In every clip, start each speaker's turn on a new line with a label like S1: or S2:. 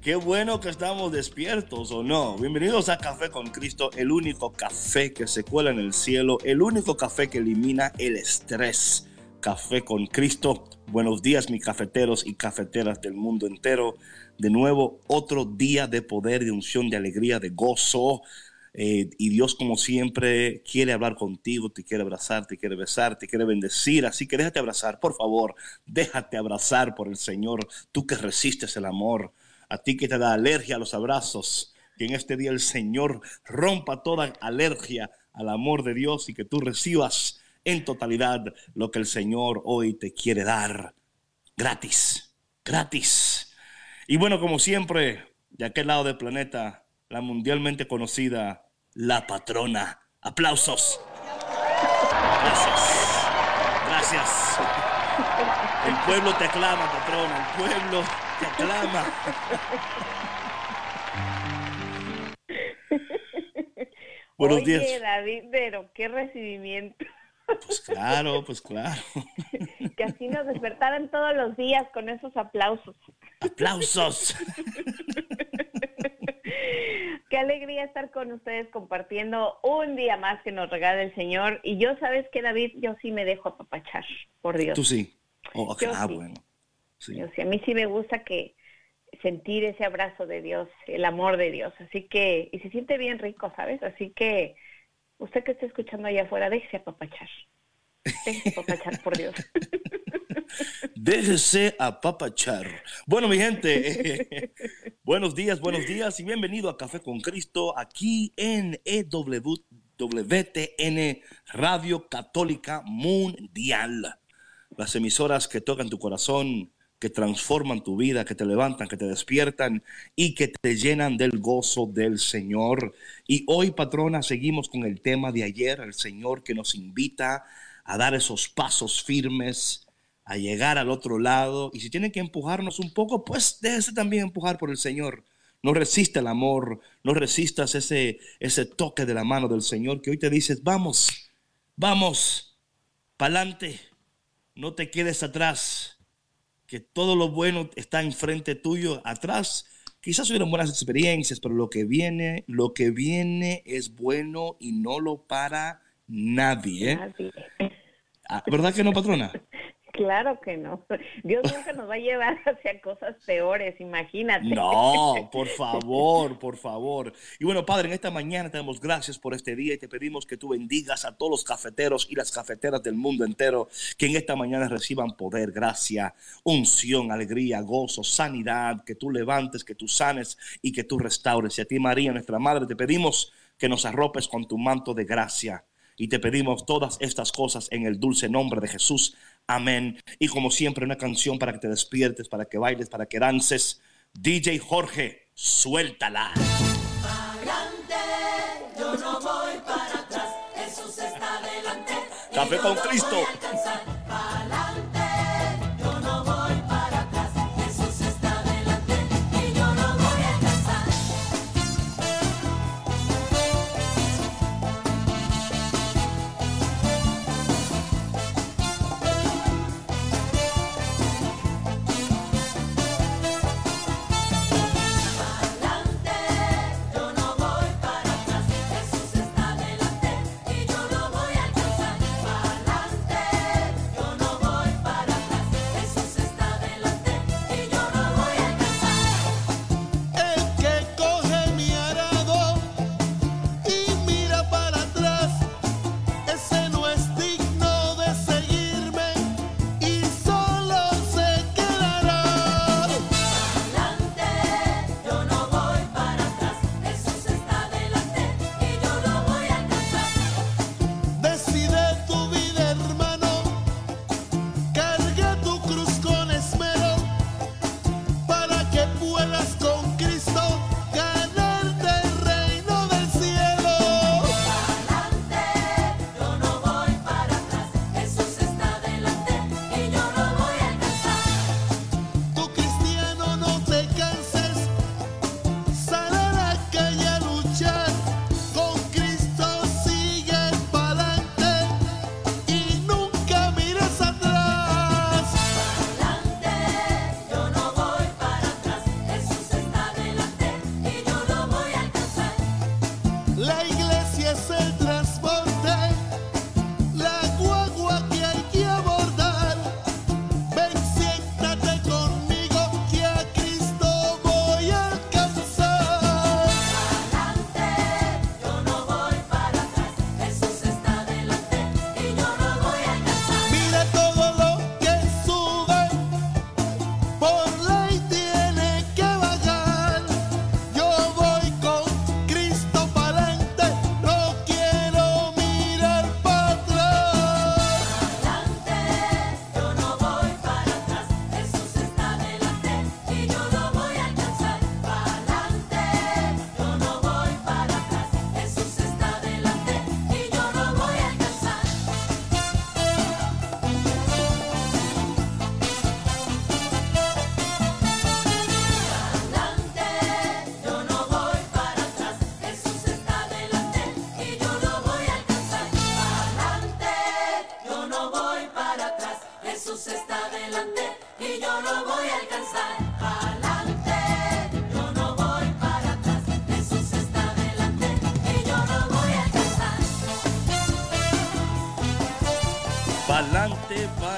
S1: Qué bueno que estamos despiertos o no. Bienvenidos a Café con Cristo, el único café que se cuela en el cielo, el único café que elimina el estrés. Café con Cristo. Buenos días, mis cafeteros y cafeteras del mundo entero. De nuevo, otro día de poder, de unción, de alegría, de gozo. Eh, y Dios, como siempre, quiere hablar contigo, te quiere abrazar, te quiere besar, te quiere bendecir. Así que déjate abrazar, por favor. Déjate abrazar por el Señor. Tú que resistes el amor a ti que te da alergia a los abrazos, que en este día el Señor rompa toda alergia al amor de Dios y que tú recibas en totalidad lo que el Señor hoy te quiere dar. Gratis, gratis. Y bueno, como siempre, de aquel lado del planeta, la mundialmente conocida, la patrona. Aplausos. Gracias. Gracias. El pueblo te aclama, patrona. El pueblo te aclama.
S2: Buenos Oye, días. David, pero qué recibimiento.
S1: Pues claro, pues claro.
S2: Que así nos despertaran todos los días con esos aplausos.
S1: ¡Aplausos!
S2: Qué alegría estar con ustedes compartiendo un día más que nos regala el Señor. Y yo, ¿sabes que David? Yo sí me dejo apapachar, por Dios.
S1: Tú sí. Oh, ah, bueno.
S2: Sí. a mí sí me gusta que sentir ese abrazo de Dios, el amor de Dios. Así que, y se siente bien rico, ¿sabes? Así que, usted que está escuchando allá afuera, déjese apapachar. Déjese apapachar, por Dios.
S1: Déjese apapachar. Bueno, mi gente, buenos días, buenos días y bienvenido a Café con Cristo aquí en EWTN Radio Católica Mundial. Las emisoras que tocan tu corazón que transforman tu vida, que te levantan, que te despiertan y que te llenan del gozo del Señor. Y hoy, patrona, seguimos con el tema de ayer, el Señor que nos invita a dar esos pasos firmes, a llegar al otro lado. Y si tienen que empujarnos un poco, pues déjese también empujar por el Señor. No resista el amor, no resistas ese, ese toque de la mano del Señor que hoy te dices, vamos, vamos, pa'lante, no te quedes atrás que todo lo bueno está enfrente tuyo, atrás. Quizás hubieron buenas experiencias, pero lo que viene, lo que viene es bueno y no lo para nadie. ¿eh? Ah, ¿Verdad que no, patrona?
S2: Claro que no. Dios nunca nos va a llevar hacia cosas peores, imagínate.
S1: No, por favor, por favor. Y bueno, Padre, en esta mañana te damos gracias por este día y te pedimos que tú bendigas a todos los cafeteros y las cafeteras del mundo entero, que en esta mañana reciban poder, gracia, unción, alegría, gozo, sanidad, que tú levantes, que tú sanes y que tú restaures. Y a ti, María, nuestra Madre, te pedimos que nos arropes con tu manto de gracia. Y te pedimos todas estas cosas en el dulce nombre de Jesús. Amén. Y como siempre, una canción para que te despiertes, para que bailes, para que dances. DJ Jorge, suéltala. yo no voy para atrás, Jesús está adelante. Café con Cristo.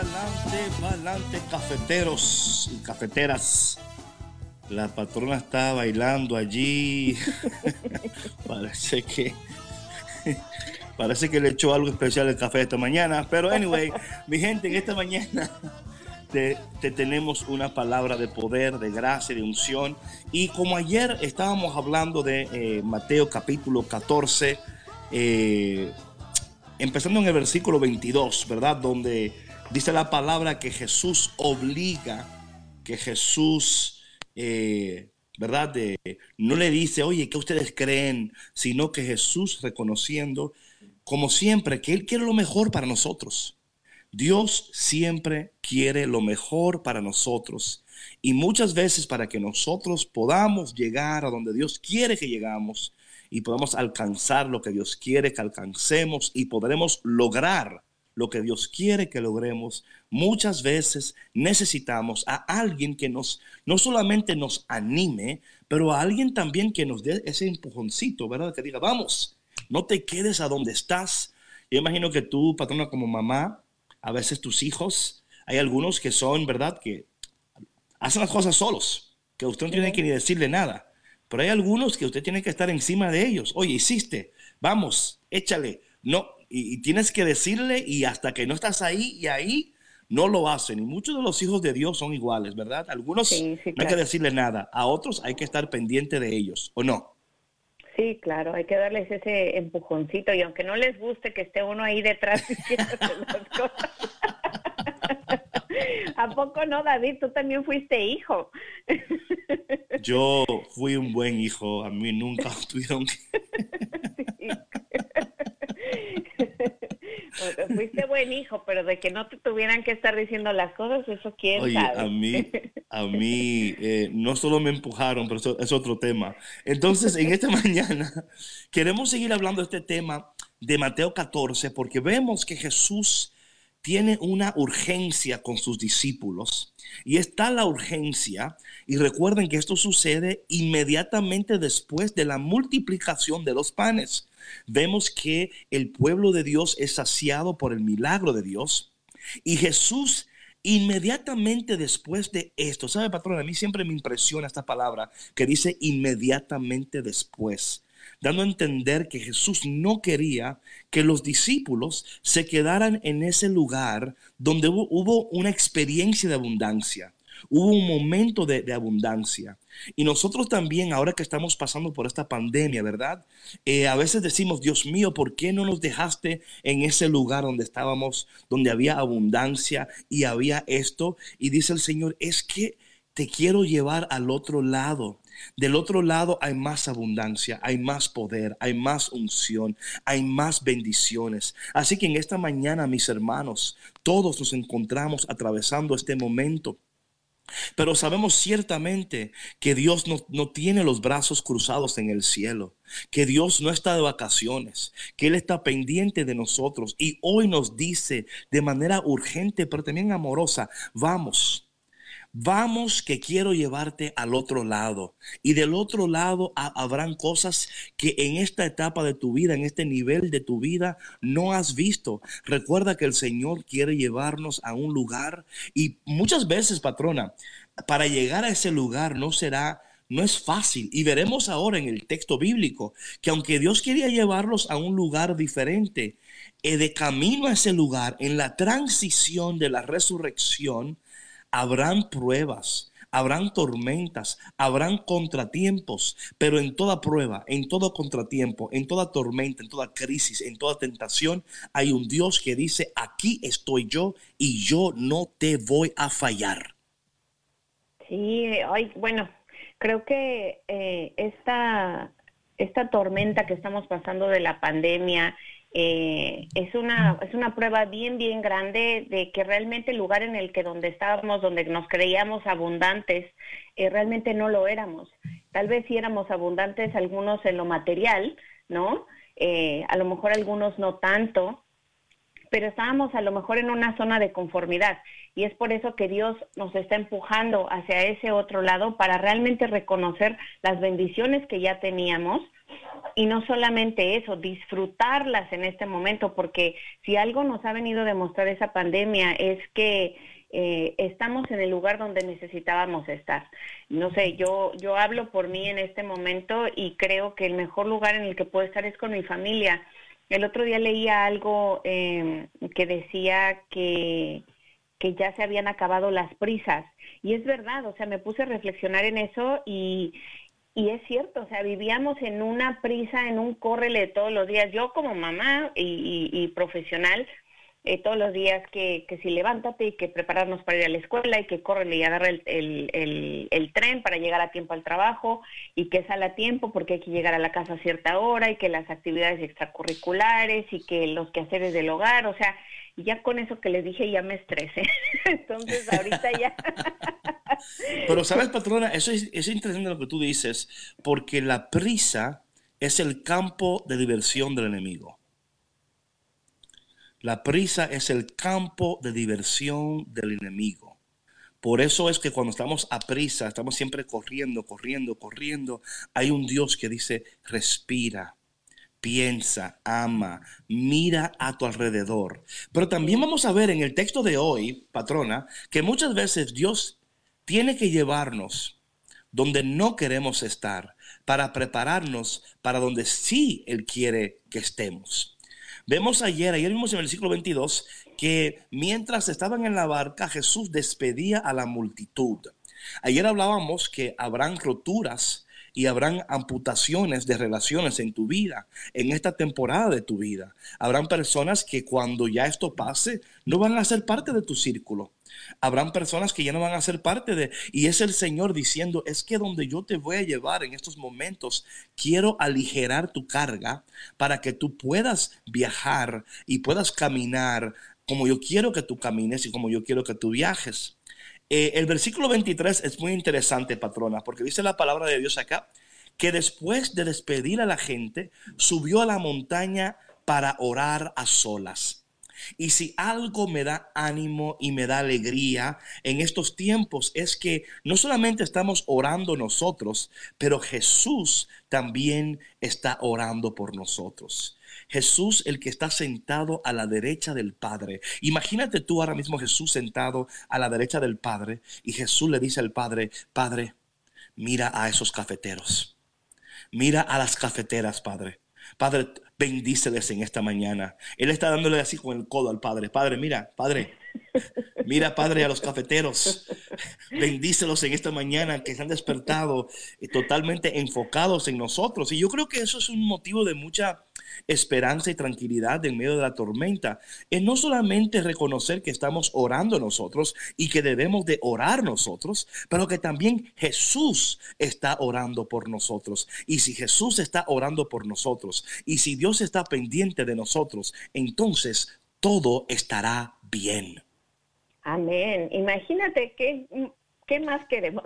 S3: Pa'lante,
S1: pa'lante, cafeteros y cafeteras. La patrona está bailando allí. Parece que. Parece que le echó algo especial el café esta mañana. Pero, anyway, mi gente, en esta mañana te, te tenemos una palabra de poder, de gracia, de unción. Y como ayer estábamos hablando de eh, Mateo capítulo 14, eh, empezando en el versículo 22, ¿verdad? Donde dice la palabra que Jesús obliga, que Jesús, eh, ¿verdad? No le dice, oye, ¿qué ustedes creen? Sino que Jesús reconociendo, como siempre, que Él quiere lo mejor para nosotros. Dios siempre quiere lo mejor para nosotros. Y muchas veces para que nosotros podamos llegar a donde Dios quiere que llegamos y podamos alcanzar lo que Dios quiere que alcancemos y podremos lograr lo que Dios quiere que logremos, muchas veces necesitamos a alguien que nos, no solamente nos anime, pero a alguien también que nos dé ese empujoncito, ¿verdad? Que diga, vamos, no te quedes a donde estás. Yo imagino que tú, patrona, como mamá, a veces tus hijos, hay algunos que son, ¿verdad? Que hacen las cosas solos, que usted no tiene que ni decirle nada. Pero hay algunos que usted tiene que estar encima de ellos. Oye, hiciste, vamos, échale. No, y, y tienes que decirle y hasta que no estás ahí y ahí, no lo hacen. Y muchos de los hijos de Dios son iguales, ¿verdad? Algunos
S2: Sí, sí,
S1: no hay que decirle nada. A otros hay que estar pendiente de ellos, ¿o no?
S2: Sí, claro, hay que darles ese empujoncito y aunque no les guste que esté uno ahí detrás diciéndose las cosas. ¿A poco no, David? Tú también fuiste hijo.
S1: Yo fui un buen hijo. A mí nunca tuvieron que...
S2: Bueno, fuiste buen hijo, pero de que no te tuvieran que estar diciendo las cosas, eso quién
S1: Oye,
S2: sabe.
S1: a mí, a mí eh, no solo me empujaron, pero eso es otro tema. Entonces, en esta mañana queremos seguir hablando de este tema de Mateo 14 porque vemos que Jesús tiene una urgencia con sus discípulos. Y está la urgencia, y recuerden que esto sucede inmediatamente después de la multiplicación de los panes. Vemos que el pueblo de Dios es saciado por el milagro de Dios. Y Jesús inmediatamente después de esto, ¿sabe, patrón? A mí siempre me impresiona esta palabra que dice inmediatamente después, dando a entender que Jesús no quería que los discípulos se quedaran en ese lugar donde hubo, una experiencia de abundancia. Hubo un momento de, abundancia. Y nosotros también, ahora que estamos pasando por esta pandemia, ¿verdad? Eh, a veces decimos, Dios mío, ¿por qué no nos dejaste en ese lugar donde estábamos, donde había abundancia y había esto? Y dice el Señor, es que te quiero llevar al otro lado. Del otro lado hay más abundancia, hay más poder, hay más unción, hay más bendiciones. Así que en esta mañana, mis hermanos, todos nos encontramos atravesando este momento. Pero sabemos ciertamente que Dios no, no, tiene los brazos cruzados en el cielo, que Dios no está de vacaciones, que Él está pendiente de nosotros y hoy nos dice de manera urgente, pero también amorosa, vamos. Vamos que quiero llevarte al otro lado. Y del otro lado ha, habrán cosas que en esta etapa de tu vida, en este nivel de tu vida, no has visto. Recuerda que el Señor quiere llevarnos a un lugar y muchas veces, patrona, para llegar a ese lugar no será no es fácil. Y veremos ahora en el texto bíblico que aunque Dios quería llevarlos a un lugar diferente, eh, de camino a ese lugar, en la transición de la resurrección, habrán pruebas, habrán tormentas, habrán contratiempos, pero en toda prueba, en todo contratiempo, en toda tormenta, en toda crisis, en toda tentación, hay un Dios que dice, aquí estoy yo y yo no te voy a fallar.
S2: Sí, bueno, creo que eh, esta, esta tormenta que estamos pasando de la pandemia eh, es una es una prueba bien bien grande de que realmente el lugar en el que donde estábamos donde nos creíamos abundantes eh, realmente no lo éramos. Tal vez sí éramos abundantes algunos en lo material no eh, a lo mejor algunos no tanto pero estábamos a lo mejor en una zona de conformidad. Y es por eso que Dios nos está empujando hacia ese otro lado para realmente reconocer las bendiciones que ya teníamos y no solamente eso, disfrutarlas en este momento, porque si algo nos ha venido a demostrar esa pandemia es que eh, estamos en el lugar donde necesitábamos estar. No sé, yo, yo hablo por mí en este momento y creo que el mejor lugar en el que puedo estar es con mi familia. El otro día leía algo eh, que decía que, que ya se habían acabado las prisas. Y es verdad, o sea, me puse a reflexionar en eso y, y es cierto, o sea, vivíamos en una prisa, en un córrele todos los días. Yo como mamá y, y- profesional, eh, todos los días que, que si levántate y que prepararnos para ir a la escuela y que córrele y agarra el, el, el- el tren para llegar a tiempo al trabajo y que sale a tiempo porque hay que llegar a la casa a cierta hora y que las actividades extracurriculares y que los quehaceres del hogar, o sea, y ya con eso que les dije ya me estresé. Entonces ahorita ya...
S1: Pero sabes, patrona, eso es, es interesante lo que tú dices, porque la prisa es el campo de diversión del enemigo. La prisa es el campo de diversión del enemigo. Por eso es que cuando estamos a prisa, estamos siempre corriendo, corriendo, corriendo, hay un Dios que dice, respira, piensa, ama, mira a tu alrededor. Pero también vamos a ver en el texto de hoy, patrona, que muchas veces Dios tiene que llevarnos donde no queremos estar para prepararnos para donde sí Él quiere que estemos. Vemos ayer, ayer vimos en el versículo 22, que mientras estaban en la barca, Jesús despedía a la multitud. Ayer hablábamos que habrán roturas y habrán amputaciones de relaciones en tu vida, en esta temporada de tu vida. Habrán personas que cuando ya esto pase, no van a ser parte de tu círculo. Habrán personas que ya no van a ser parte de... Y es el Señor diciendo, es que donde yo te voy a llevar en estos momentos, quiero aligerar tu carga para que tú puedas viajar y puedas caminar como yo quiero que tú camines y como yo quiero que tú viajes. Eh, el versículo 23 es muy interesante, patrona, porque dice la palabra de Dios acá, que después de despedir a la gente, subió a la montaña para orar a solas. Y si algo me da ánimo y me da alegría en estos tiempos es que no solamente estamos orando nosotros, pero Jesús también está orando por nosotros. Jesús, el que está sentado a la derecha del Padre. Imagínate tú ahora mismo Jesús sentado a la derecha del Padre y Jesús le dice al Padre, Padre, mira a esos cafeteros. Mira a las cafeteras, Padre. Padre, bendíceles en esta mañana. Él está dándole así con el codo al Padre. Padre, mira, Padre. Mira, Padre, a los cafeteros. Bendícelos en esta mañana que se han despertado eh, totalmente enfocados en nosotros. Y yo creo que eso es un motivo de mucha esperanza y tranquilidad en medio de la tormenta. Es no solamente reconocer que estamos orando nosotros y que debemos de orar nosotros, pero que también Jesús está orando por nosotros. Y si Jesús está orando por nosotros y si Dios está pendiente de nosotros, entonces todo estará bien.
S2: Amén. Imagínate qué, qué más queremos.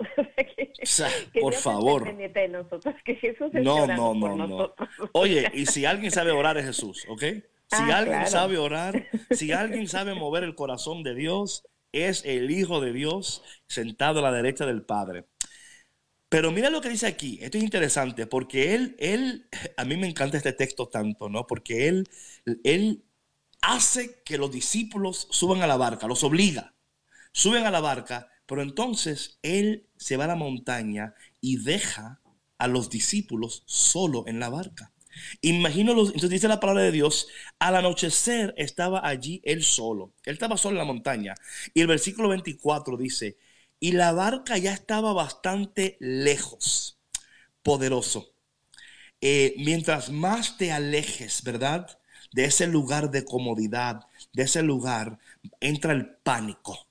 S2: que,
S1: O sea,
S2: que
S1: por
S2: Dios
S1: favor.
S2: pendiente de nosotros, que Jesús esté
S1: No, no, no, no.
S2: nosotros.
S1: Oye, y si alguien sabe orar es Jesús, ¿ok? Si
S2: Ah,
S1: alguien
S2: claro.
S1: sabe orar, si alguien sabe mover el corazón de Dios, es el Hijo de Dios sentado a la derecha del Padre. Pero mira lo que dice aquí, esto es interesante, porque él, él, a mí me encanta este texto tanto, ¿no? Porque él, él hace que los discípulos suban a la barca, los obliga, suben a la barca, pero entonces él se va a la montaña y deja a los discípulos solo en la barca. Imagino, los, entonces dice la palabra de Dios, al anochecer estaba allí él solo, él estaba solo en la montaña. Y el versículo 24 dice, y la barca ya estaba bastante lejos, poderoso. Eh, mientras más te alejes, ¿verdad? De ese lugar de comodidad, de ese lugar, entra el pánico.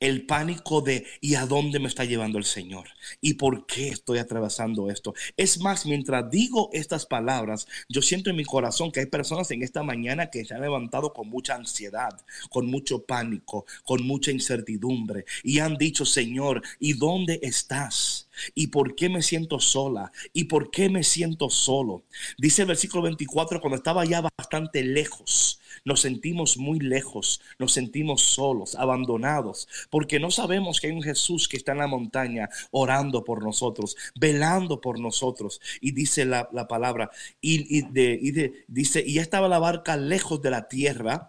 S1: El pánico de ¿y a dónde me está llevando el Señor? ¿Y por qué estoy atravesando esto? Es más, mientras digo estas palabras, yo siento en mi corazón que hay personas en esta mañana que se han levantado con mucha ansiedad, con mucho pánico, con mucha incertidumbre y han dicho, Señor, ¿y dónde estás? ¿Y por qué me siento sola? ¿Y por qué me siento solo? Dice el versículo 24, cuando estaba ya bastante lejos, nos sentimos muy lejos, nos sentimos solos, abandonados, porque no sabemos que hay un Jesús que está en la montaña orando por nosotros, velando por nosotros. Y dice la, la palabra, y, y de, y de- dice, y ya estaba la barca lejos de la tierra,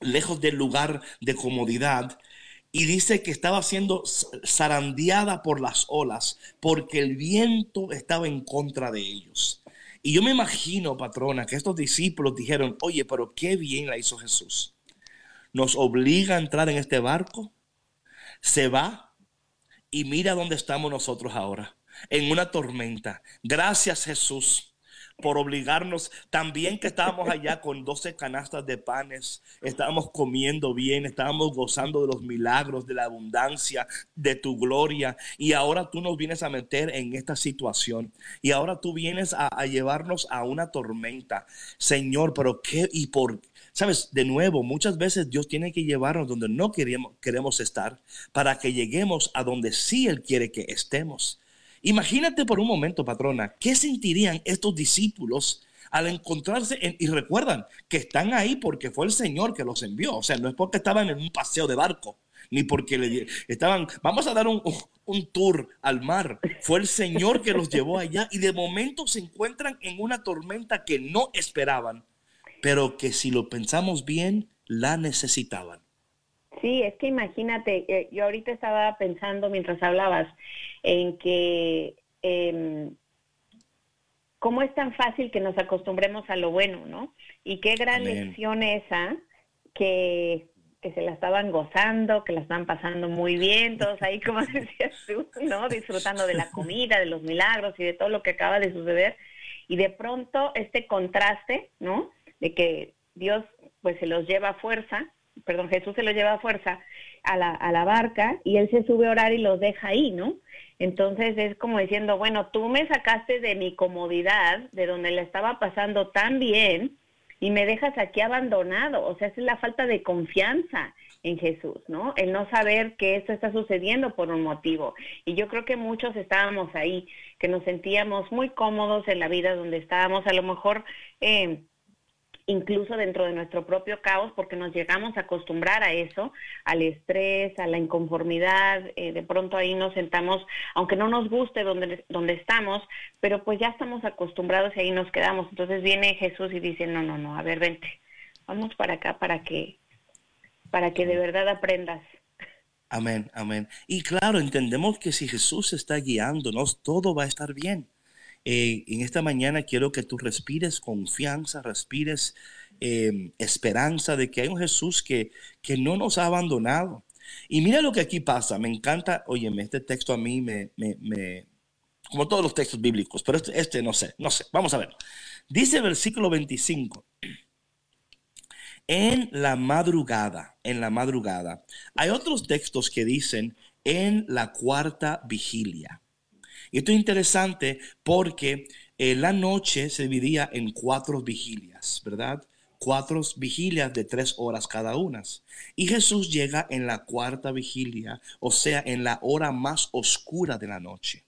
S1: lejos del lugar de comodidad. Y dice que estaba siendo zarandeada por las olas porque el viento estaba en contra de ellos. Y yo me imagino, patrona, que estos discípulos dijeron, oye, pero qué bien la hizo Jesús. Nos obliga a entrar en este barco, se va y mira dónde estamos nosotros ahora, en una tormenta. Gracias Jesús por obligarnos. También que estábamos allá con 12 canastas de panes, estábamos comiendo bien, estábamos gozando de los milagros, de la abundancia, de tu gloria. Y ahora tú nos vienes a meter en esta situación. Y ahora tú vienes a, llevarnos a una tormenta. Señor, pero qué y por... Sabes, de nuevo, muchas veces Dios tiene que llevarnos donde no queremos, queremos estar para que lleguemos a donde sí Él quiere que estemos. Imagínate por un momento, patrona, ¿qué sentirían estos discípulos al encontrarse en- y recuerdan que están ahí porque fue el Señor que los envió? O sea, no es porque estaban en un paseo de barco, ni porque le estaban, vamos a dar un, un tour al mar. Fue el Señor que los llevó allá y de momento se encuentran en una tormenta que no esperaban, pero que si lo pensamos bien, la necesitaban.
S2: Sí, es que imagínate, eh, yo ahorita estaba pensando mientras hablabas en que em, cómo es tan fácil que nos acostumbremos a lo bueno, ¿no? Y qué gran
S1: Amén.
S2: lección esa que, que se la estaban gozando, que la estaban pasando muy bien, todos ahí, como decías tú, ¿no? Disfrutando de la comida, de los milagros y de todo lo que acaba de suceder. Y de pronto este contraste, ¿no? De que Dios pues se los lleva a fuerza, perdón, Jesús se los lleva a fuerza a la, a la barca y él se sube a orar y los deja ahí, ¿no? Entonces es como diciendo, bueno, tú me sacaste de mi comodidad, de donde la estaba pasando tan bien, y me dejas aquí abandonado. O sea, es la falta de confianza en Jesús, ¿no? El no saber que esto está sucediendo por un motivo. Y yo creo que muchos estábamos ahí, que nos sentíamos muy cómodos en la vida donde estábamos, a lo mejor... Eh, incluso dentro de nuestro propio caos, porque nos llegamos a acostumbrar a eso, al estrés, a la inconformidad, eh, de pronto ahí nos sentamos, aunque no nos guste donde, donde estamos, pero pues ya estamos acostumbrados y ahí nos quedamos. Entonces viene Jesús y dice, no, no, no, a ver, vente, vamos para acá para que, para que de verdad aprendas.
S1: Amén, amén. Y claro, entendemos que si Jesús está guiándonos, todo va a estar bien. Eh, en esta mañana quiero que tú respires confianza, respires eh, esperanza de que hay un Jesús que, que no nos ha abandonado. Y mira lo que aquí pasa, me encanta, óyeme, este texto a mí me, me, me- como todos los textos bíblicos, pero este, este no sé, no sé, vamos a ver. Dice versículo 25, en la madrugada, en la madrugada. Hay otros textos que dicen en la cuarta vigilia. Y esto es interesante porque eh, la noche se dividía en cuatro vigilias, ¿verdad? Cuatro vigilias de tres horas cada una. Y Jesús llega en la cuarta vigilia, o sea, en la hora más oscura de la noche.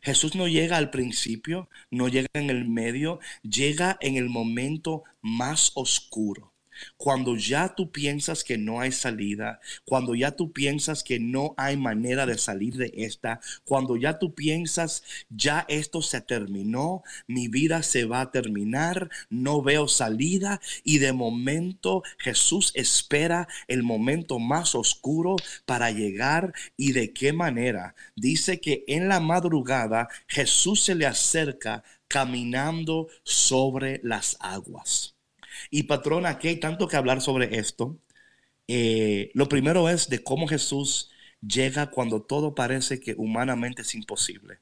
S1: Jesús no llega al principio, no llega en el medio, llega en el momento más oscuro. Cuando ya tú piensas que no hay salida, cuando ya tú piensas que no hay manera de salir de esta, cuando ya tú piensas, ya esto se terminó, mi vida se va a terminar, no veo salida y de momento Jesús espera el momento más oscuro para llegar y de qué manera. Dice que en la madrugada Jesús se le acerca caminando sobre las aguas. Y patrona, aquí hay tanto que hablar sobre esto. Eh, lo primero es de cómo Jesús llega cuando todo parece que humanamente es imposible.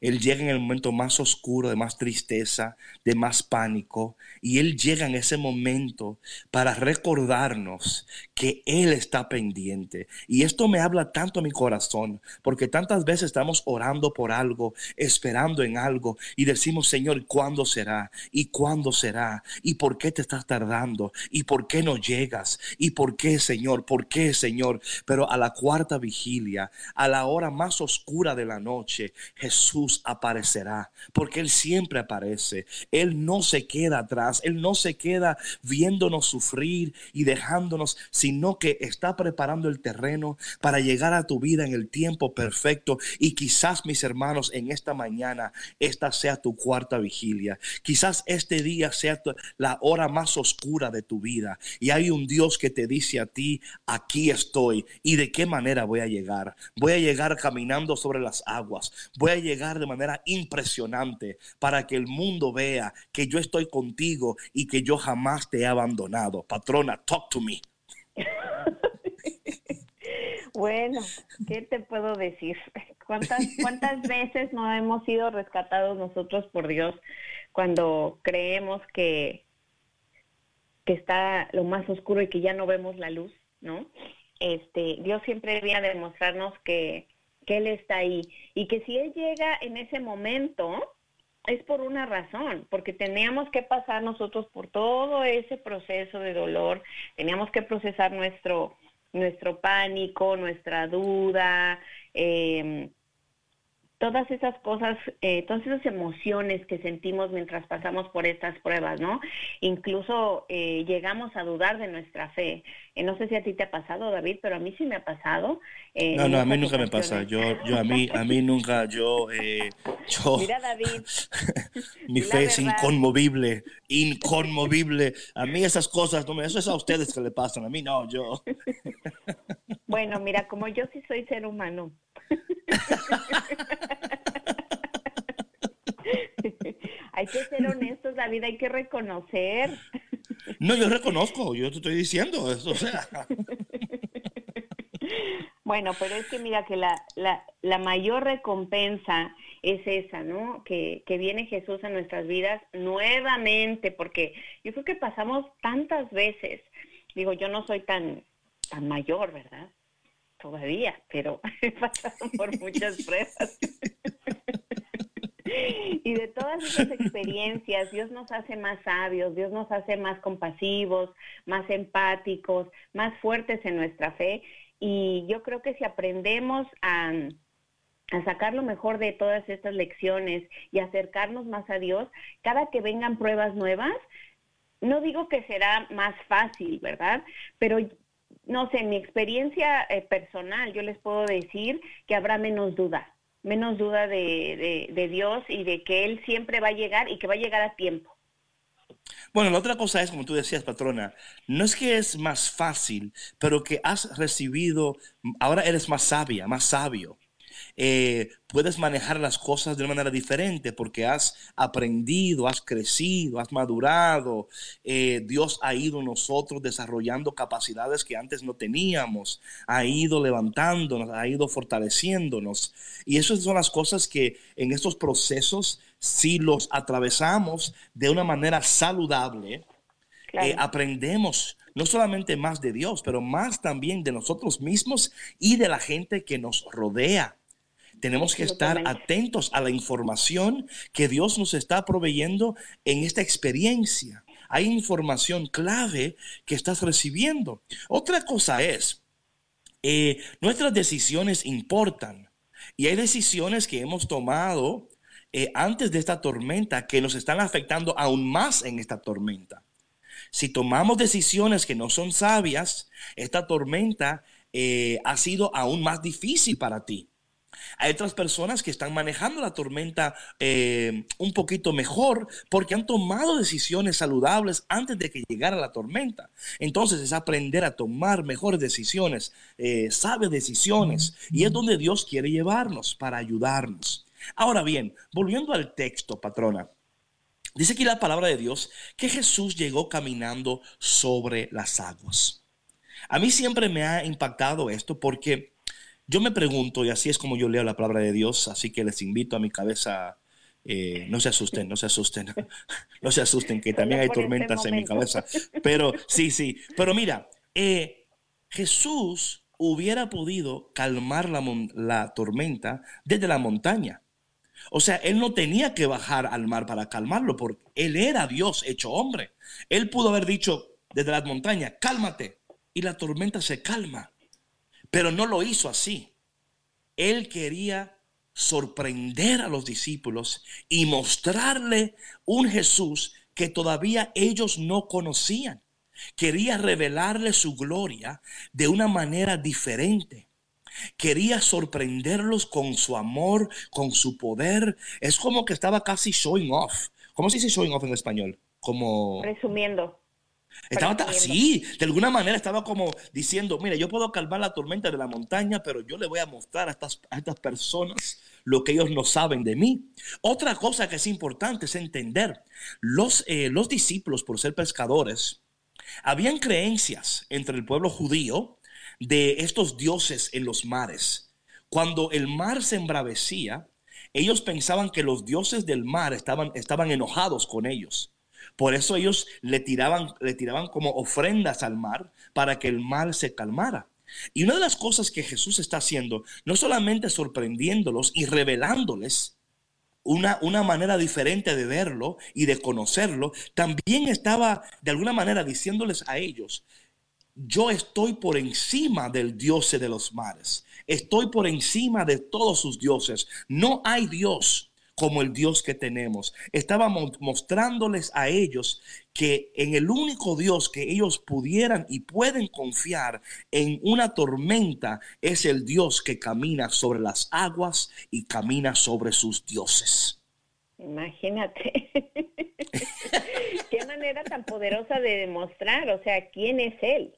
S1: Él llega en el momento más oscuro, de más tristeza, de más pánico. Y Él llega en ese momento para recordarnos que Él está pendiente. Y esto me habla tanto a mi corazón, porque tantas veces estamos orando por algo, esperando en algo, y decimos, Señor, ¿cuándo será? ¿Y cuándo será? ¿Y por qué te estás tardando? ¿Y por qué no llegas? ¿Y por qué, Señor? ¿Por qué, Señor? Pero a la cuarta vigilia, a la hora más oscura de la noche, Jesús aparecerá, porque Él siempre aparece. Él no se queda atrás, Él no se queda viéndonos sufrir y dejándonos, sino que está preparando el terreno para llegar a tu vida en el tiempo perfecto. Y quizás, mis hermanos, en esta mañana, esta sea tu cuarta vigilia. Quizás este día sea la hora más oscura de tu vida. Y hay un Dios que te dice a ti, aquí estoy. ¿Y de qué manera voy a llegar? Voy a llegar caminando sobre las aguas. Voy a llegar de manera impresionante para que el mundo vea que yo estoy contigo y que yo jamás te he abandonado. Patrona, talk to me.
S2: Bueno, ¿qué te puedo decir? ¿Cuántas, ¿Cuántas veces no hemos sido rescatados nosotros por Dios cuando creemos que, que está lo más oscuro y que ya no vemos la luz, ¿no? Este, Dios siempre viene a demostrarnos que, que Él está ahí y que si Él llega en ese momento es por una razón, porque teníamos que pasar nosotros por todo ese proceso de dolor, teníamos que procesar nuestro, nuestro pánico, nuestra duda, eh, todas esas cosas, eh, todas esas emociones que sentimos mientras pasamos por estas pruebas, ¿no? Incluso eh, llegamos a dudar de nuestra fe. Eh, no sé si a ti te ha pasado, David, pero a mí sí me ha pasado. eh,
S1: No, no, a mí nunca me pasa. Yo, yo a mí, a mí nunca, yo, eh, yo,
S2: Mira, David,
S1: mi fe es inconmovible, inconmovible. A mí esas cosas, no me, eso es a ustedes que le pasan, a mí no, yo.
S2: Bueno, mira, como yo sí soy ser humano. hay que ser honestos, David, hay que reconocer.
S1: No, yo reconozco, yo te estoy diciendo eso, o sea.
S2: Bueno, pero es que mira que la, la, la mayor recompensa es esa, ¿no? Que, que viene Jesús a nuestras vidas nuevamente, porque yo creo que pasamos tantas veces, digo, yo no soy tan, tan mayor, ¿verdad? Todavía, pero he pasado por muchas pruebas. Y de todas esas experiencias, Dios nos hace más sabios, Dios nos hace más compasivos, más empáticos, más fuertes en nuestra fe. Y yo creo que si aprendemos a, a sacar lo mejor de todas estas lecciones y acercarnos más a Dios, cada que vengan pruebas nuevas, no digo que será más fácil, ¿verdad? Pero no sé, en mi experiencia eh, personal, yo les puedo decir que habrá menos duda, menos duda de, de, Dios y de que Él siempre va a llegar y que va a llegar a tiempo.
S1: Bueno, la otra cosa es, como tú decías, patrona, no es que es más fácil, pero que has recibido, ahora eres más sabia, más sabio. Eh, puedes manejar las cosas de una manera diferente porque has aprendido, has crecido, has madurado. Eh, Dios ha ido nosotros desarrollando capacidades que antes no teníamos, ha ido levantándonos, ha ido fortaleciéndonos. Y esas son las cosas que en estos procesos, si los atravesamos de una manera saludable,
S2: Claro.
S1: eh, aprendemos no solamente más de Dios, pero más también de nosotros mismos y de la gente que nos rodea. Tenemos que estar atentos a la información que Dios nos está proveyendo en esta experiencia. Hay información clave que estás recibiendo. Otra cosa es, eh, nuestras decisiones importan y hay decisiones que hemos tomado eh, antes de esta tormenta que nos están afectando aún más en esta tormenta. Si tomamos decisiones que no son sabias, esta tormenta eh, ha sido aún más difícil para ti. Hay otras personas que están manejando la tormenta eh, un poquito mejor porque han tomado decisiones saludables antes de que llegara la tormenta. Entonces es aprender a tomar mejores decisiones, eh, sabias decisiones. Y es donde Dios quiere llevarnos para ayudarnos. Ahora bien, volviendo al texto, patrona. Dice aquí la palabra de Dios que Jesús llegó caminando sobre las aguas. A mí siempre me ha impactado esto porque yo me pregunto, y así es como yo leo la palabra de Dios, así que les invito a mi cabeza, eh, no se asusten, no se asusten, no se asusten, que también hay
S2: este
S1: tormentas en mi cabeza. Pero sí, sí, pero mira, eh, Jesús hubiera podido calmar la, la tormenta desde la montaña. O sea, él no tenía que bajar al mar para calmarlo, porque él era Dios hecho hombre. Él pudo haber dicho desde las montañas, cálmate, y la tormenta se calma. Pero no lo hizo así. Él quería sorprender a los discípulos y mostrarle un Jesús que todavía ellos no conocían. Quería revelarle su gloria de una manera diferente. Quería sorprenderlos con su amor, con su poder. Es como que estaba casi showing off. ¿Cómo se dice showing off en español? Como...
S2: Resumiendo.
S1: Estaba así, de alguna manera estaba como diciendo, mira, yo puedo calmar la tormenta de la montaña, pero yo le voy a mostrar a estas, a estas personas lo que ellos no saben de mí. Otra cosa que es importante es entender, los, eh, los discípulos, por ser pescadores, habían creencias entre el pueblo judío de estos dioses en los mares. Cuando el mar se embravecía, ellos pensaban que los dioses del mar estaban, estaban enojados con ellos. Por eso ellos le tiraban, le tiraban como ofrendas al mar para que el mar se calmara. Y una de las cosas que Jesús está haciendo, no solamente sorprendiéndolos y revelándoles una, una manera diferente de verlo y de conocerlo, también estaba de alguna manera diciéndoles a ellos, yo estoy por encima del Dios de los mares. Estoy por encima de todos sus dioses. No hay Dios como el Dios que tenemos. Estaba mo- mostrándoles a ellos que en el único Dios que ellos pudieran y pueden confiar en una tormenta es el Dios que camina sobre las aguas y camina sobre sus dioses.
S2: Imagínate. Qué manera tan poderosa de demostrar, o sea, quién es él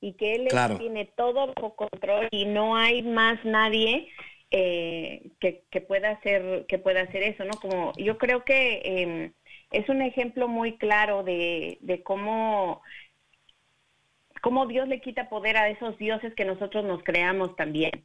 S2: y que él
S1: Claro.
S2: tiene todo bajo control y no hay más nadie eh, que, que pueda hacer que pueda hacer eso, ¿no? Como yo creo que eh, es un ejemplo muy claro de, de cómo cómo Dios le quita poder a esos dioses que nosotros nos creamos también.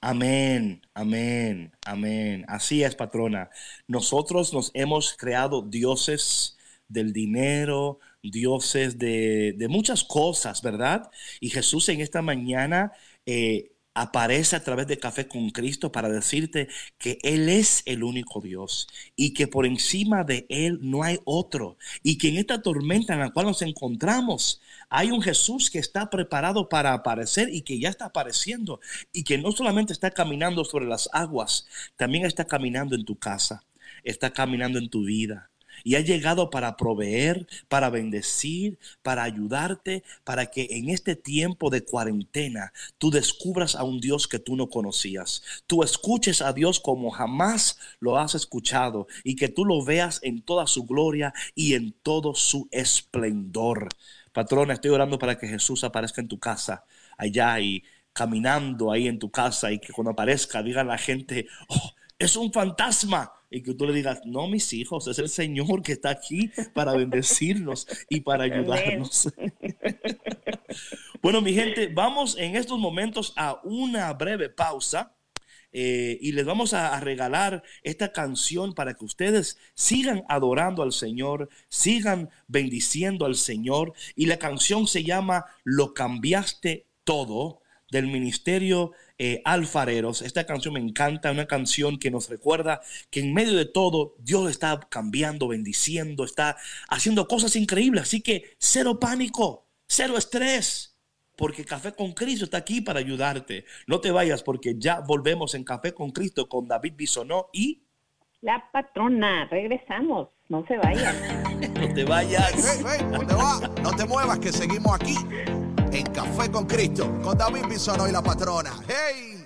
S1: Amén, amén, amén. Así es, patrona. Nosotros nos hemos creado dioses del dinero, dioses de, de muchas cosas, ¿verdad? Y Jesús en esta mañana eh, aparece a través de Café con Cristo para decirte que Él es el único Dios y que por encima de Él no hay otro. Y que en esta tormenta en la cual nos encontramos hay un Jesús que está preparado para aparecer y que ya está apareciendo y que no solamente está caminando sobre las aguas, también está caminando en tu casa, está caminando en tu vida. Y ha llegado para proveer, para bendecir, para ayudarte, para que en este tiempo de cuarentena tú descubras a un Dios que tú no conocías. Tú escuches a Dios como jamás lo has escuchado y que tú lo veas en toda su gloria y en todo su esplendor. Patrona, estoy orando para que Jesús aparezca en tu casa, allá y caminando ahí en tu casa y que cuando aparezca diga la gente, oh, es un fantasma. Y que tú le digas, no, mis hijos, es el Señor que está aquí para bendecirnos y para ayudarnos. bueno, mi gente, vamos en estos momentos a una breve pausa. eh, y les vamos a, a regalar esta canción para que ustedes sigan adorando al Señor, sigan bendiciendo al Señor. Y la canción se llama Lo cambiaste todo del ministerio eh, Alfareros. Esta canción me encanta, una canción que nos recuerda que en medio de todo Dios está cambiando, bendiciendo, está haciendo cosas increíbles. Así que cero pánico, cero estrés, porque Café con Cristo está aquí para ayudarte. No te vayas porque ya volvemos en Café con Cristo con David Bisonó y
S2: La patrona, regresamos, no se vayan.
S1: no te vayas.
S4: Hey, hey, ¿dónde va? No te muevas que seguimos aquí en Café con Cristo con David Bisono y la patrona. ¡Hey!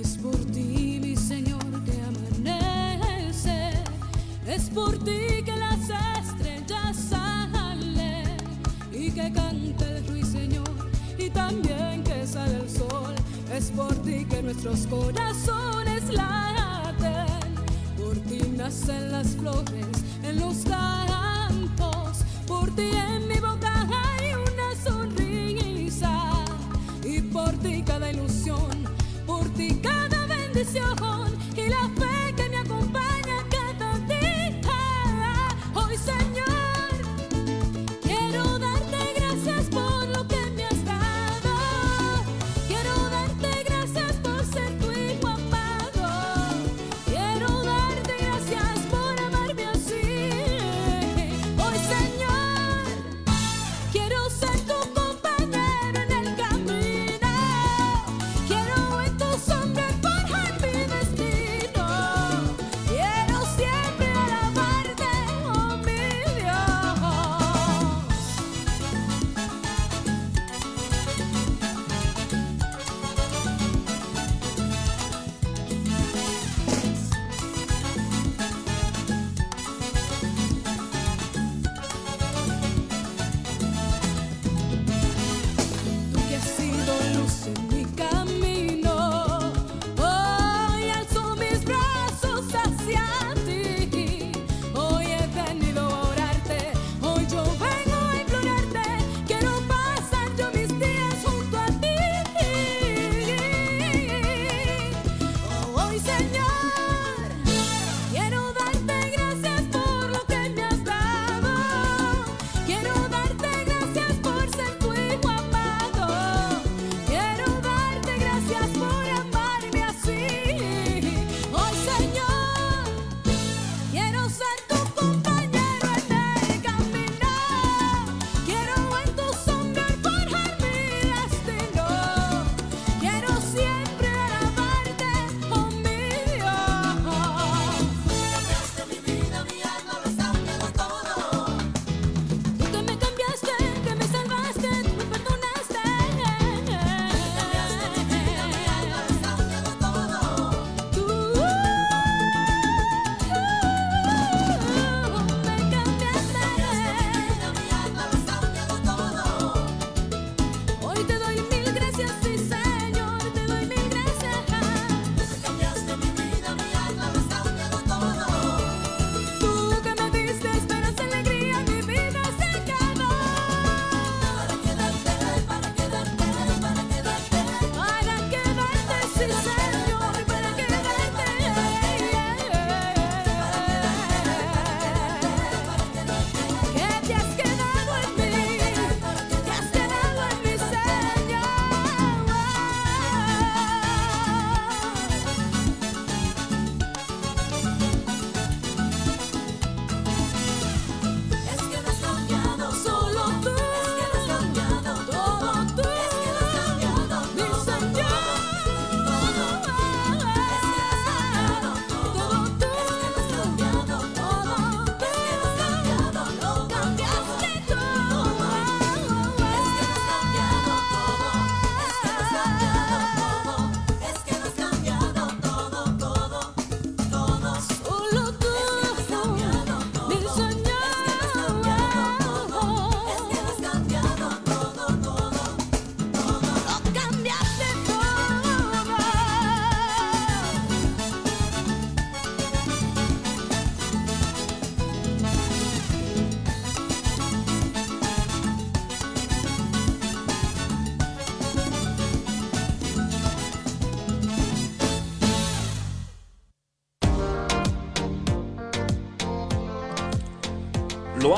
S5: Es por ti, mi Señor, que amanece. Es por ti que también que sale el sol. Es por ti que nuestros corazones laten. Por ti nacen las flores en los campos. Por ti en mi boca hay una sonrisa. Y por ti cada ilusión. Por ti cada bendición.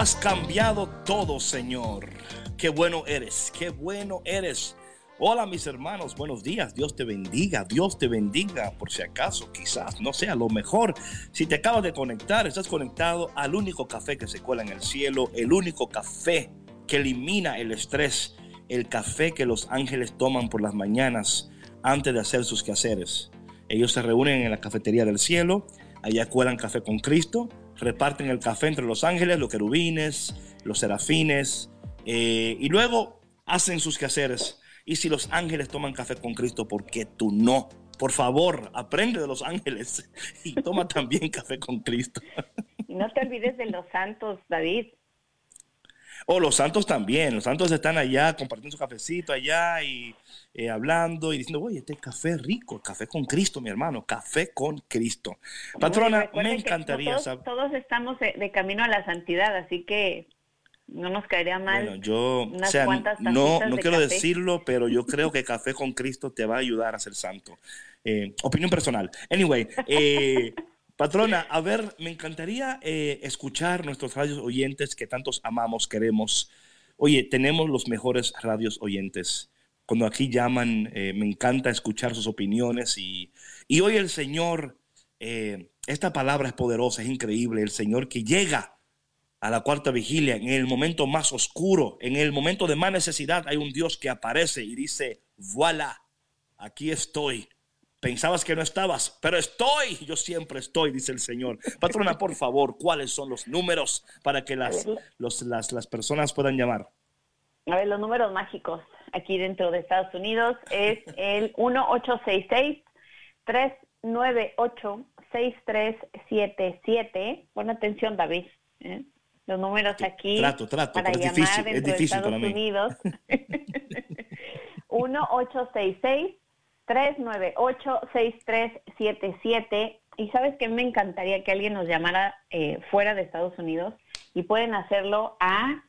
S5: Has cambiado todo, Señor.
S1: Qué bueno eres, qué bueno eres. Hola mis hermanos, buenos días. Dios te bendiga, Dios te bendiga. Por si acaso, quizás no sea lo mejor. Si te acabas de conectar, estás conectado al único café que se cuela en el cielo, el único café que elimina el estrés, el café que los ángeles toman por las mañanas antes de hacer sus quehaceres. Ellos se reúnen en la cafetería del cielo, allá cuelan café con Cristo, reparten el café entre los ángeles, los querubines, los serafines, eh, y luego hacen sus quehaceres. Y si los ángeles toman café con Cristo, ¿por qué tú no? Por favor, aprende de los ángeles y toma también café con Cristo.
S2: Y no te olvides de los santos, David.
S1: Oh, los santos también. Los santos están allá compartiendo su cafecito allá y eh, hablando y diciendo, oye, este café rico, café con Cristo, mi hermano, café con Cristo. Patrona, me encantaría
S2: todos,
S1: saber.
S2: todos estamos de, de camino a la santidad, así que no nos caería mal.
S1: Bueno, yo, o sea, no, no
S2: de
S1: quiero
S2: café.
S1: decirlo, pero yo creo que Café con Cristo te va a ayudar a ser santo. Eh, opinión personal. Anyway, eh, patrona, a ver, me encantaría eh, escuchar nuestros radios oyentes que tantos amamos, queremos. Oye, tenemos los mejores radios oyentes. Cuando aquí llaman, eh, me encanta escuchar sus opiniones y, y hoy el Señor, eh, esta palabra es poderosa, es increíble, el Señor que llega a la cuarta vigilia, en el momento más oscuro, en el momento de más necesidad, hay un Dios que aparece y dice, voilà, aquí estoy. Pensabas que no estabas, pero estoy, yo siempre estoy, dice el Señor. Patrona, por favor, ¿cuáles son los números para que las, los- las, las personas puedan llamar?
S2: A ver, los números mágicos aquí dentro de Estados Unidos es el 1866-398-6377. Pon atención, David. ¿eh? Los números aquí
S1: Trato, trato,
S2: para
S1: pero es
S2: llamar
S1: difícil, es
S2: dentro
S1: difícil
S2: de
S1: para
S2: Estados
S1: mí.
S2: Unidos. 1866-398-6377. Y sabes que me encantaría que alguien nos llamara eh, fuera de Estados Unidos y pueden hacerlo a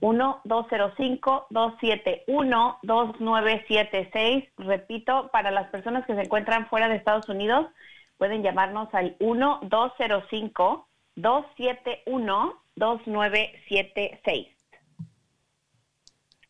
S2: 1-205-271-2976. Repito, para las personas que se encuentran fuera de Estados Unidos, pueden llamarnos al 1-205-271-2976.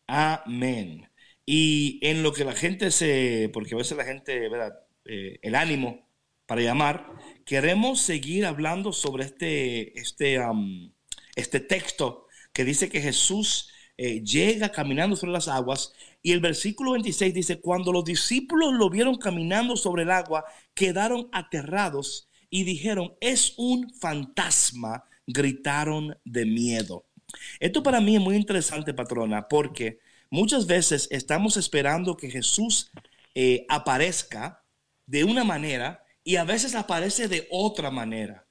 S1: Amén. Y en lo que la gente se, porque a veces la gente, ¿verdad? Eh, el ánimo para llamar, queremos seguir hablando sobre este, este, am, este texto que dice que Jesús eh, llega caminando sobre las aguas y el versículo 26 dice, cuando los discípulos lo vieron caminando sobre el agua, quedaron aterrados y dijeron, es un fantasma, gritaron de miedo. Esto para mí es muy interesante, patrona, porque muchas veces estamos esperando que Jesús eh, aparezca de una manera y a veces aparece de otra manera.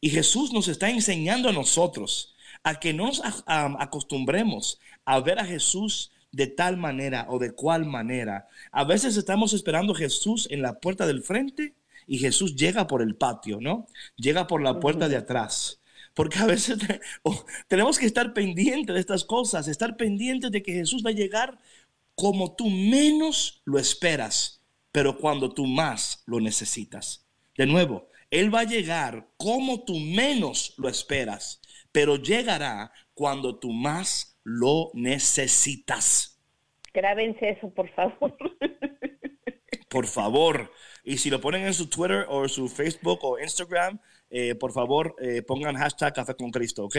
S1: Y Jesús nos está enseñando a nosotros a que no nos acostumbremos a ver a Jesús de tal manera o de cual manera. A veces estamos esperando a Jesús en la puerta del frente y Jesús llega por el patio, ¿no? Llega por la puerta de atrás. Porque a veces te- tenemos que estar pendientes de estas cosas, estar pendientes de que Jesús va a llegar como tú menos lo esperas, pero cuando tú más lo necesitas. De nuevo, Él va a llegar como tú menos lo esperas, pero llegará cuando tú más lo necesitas.
S2: Grábense eso, por favor.
S1: Por favor. Y si lo ponen en su Twitter o su Facebook o Instagram, eh, por favor, eh, pongan hashtag Café con Cristo, ¿ok?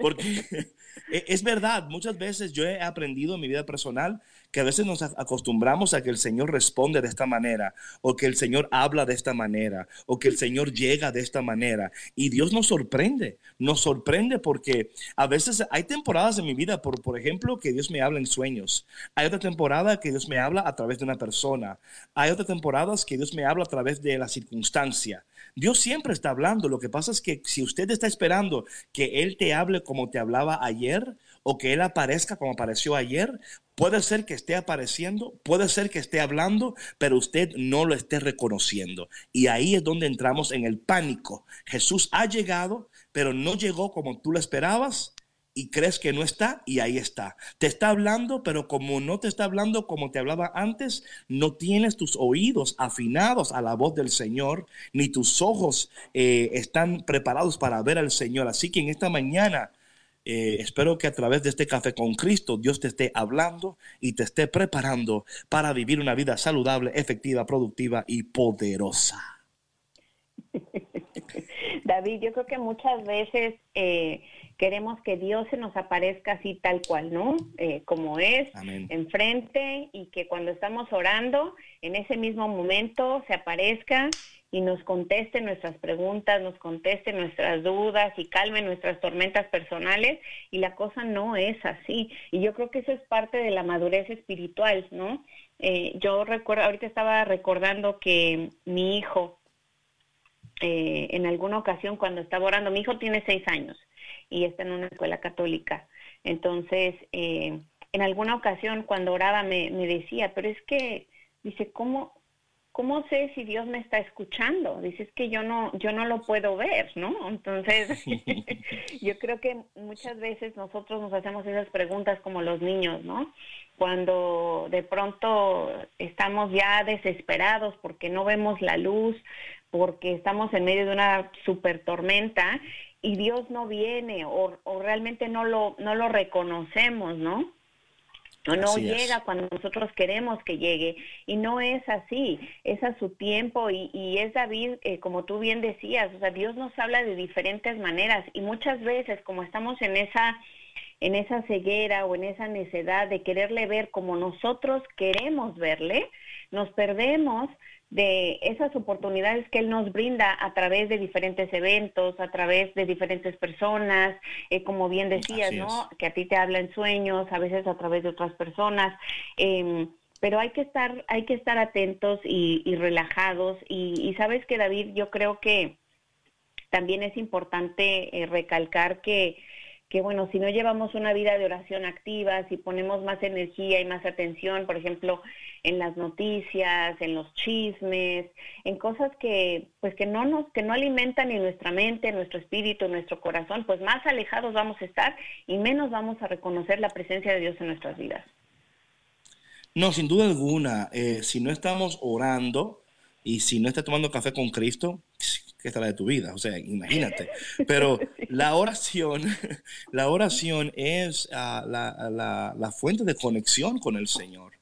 S1: Porque e- es verdad, muchas veces yo he aprendido en mi vida personal que a veces nos acostumbramos a que el Señor responde de esta manera, o que el Señor habla de esta manera, o que el Señor llega de esta manera. Y Dios nos sorprende, nos sorprende porque a veces hay temporadas en mi vida, por, por ejemplo, que Dios me habla en sueños. Hay otra temporada que Dios me habla a través de una persona. Hay otras temporadas que Dios me habla a través de la circunstancia. Dios siempre está hablando. Lo que pasa es que si usted está esperando que Él te hable como te hablaba ayer o que Él aparezca como apareció ayer, puede ser que esté apareciendo, puede ser que esté hablando, pero usted no lo esté reconociendo. Y ahí es donde entramos en el pánico. Jesús ha llegado, pero no llegó como tú lo esperabas y crees que no está y ahí está. Te está hablando, pero como no te está hablando como te hablaba antes, no tienes tus oídos afinados a la voz del Señor, ni tus ojos eh, están preparados para ver al Señor. Así que en esta mañana eh, espero que a través de este café con Cristo Dios te esté hablando y te esté preparando para vivir una vida saludable, efectiva, productiva y poderosa.
S2: David, yo creo que muchas veces eh, queremos que Dios se nos aparezca así tal cual, ¿no? Eh, como es,
S1: Amén.
S2: enfrente y que cuando estamos orando, en ese mismo momento se aparezca y nos conteste nuestras preguntas, nos conteste nuestras dudas y calme nuestras tormentas personales y la cosa no es así. Y yo creo que eso es parte de la madurez espiritual, ¿no? Eh, yo recuerdo, ahorita estaba recordando que mi hijo, eh, en alguna ocasión cuando estaba orando, mi hijo tiene seis años y está en una escuela católica. Entonces, eh, en alguna ocasión cuando oraba me, me decía, pero es que, dice, ¿cómo, ¿cómo sé si Dios me está escuchando? Dices que yo no, yo no lo puedo ver, ¿no? Entonces, yo creo que muchas veces nosotros nos hacemos esas preguntas como los niños, ¿no? Cuando de pronto estamos ya desesperados porque no vemos la luz, porque estamos en medio de una super tormenta y Dios no viene o, o realmente no lo, no lo reconocemos, ¿no? O no
S1: es.
S2: llega cuando nosotros queremos que llegue y no es así, es a su tiempo y, y es David, eh, como tú bien decías, o sea, Dios nos habla de diferentes maneras y muchas veces como estamos en esa en esa ceguera o en esa necedad de quererle ver como nosotros queremos verle, nos perdemos de esas oportunidades que Él nos brinda a través de diferentes eventos, a través de diferentes personas, eh, como bien decías,
S1: Así
S2: ¿no?
S1: es.
S2: Que a ti te habla en sueños, a veces a través de otras personas. eh, pero hay que estar, hay que estar atentos y, y relajados. Y, y sabes que David, yo creo que también es importante eh, recalcar que, que, bueno, si no llevamos una vida de oración activa, si ponemos más energía y más atención, por ejemplo, en las noticias, en los chismes, en cosas que, pues, que no nos, que no alimentan ni nuestra mente, nuestro espíritu, nuestro corazón, pues más alejados vamos a estar y menos vamos a reconocer la presencia de Dios en nuestras vidas.
S1: No, sin duda alguna, eh, si no estamos orando y si no estás tomando café con Cristo, ¿qué estará de tu vida? O sea, imagínate. Pero la oración, la oración es ah, la, la- la fuente de conexión con el Señor.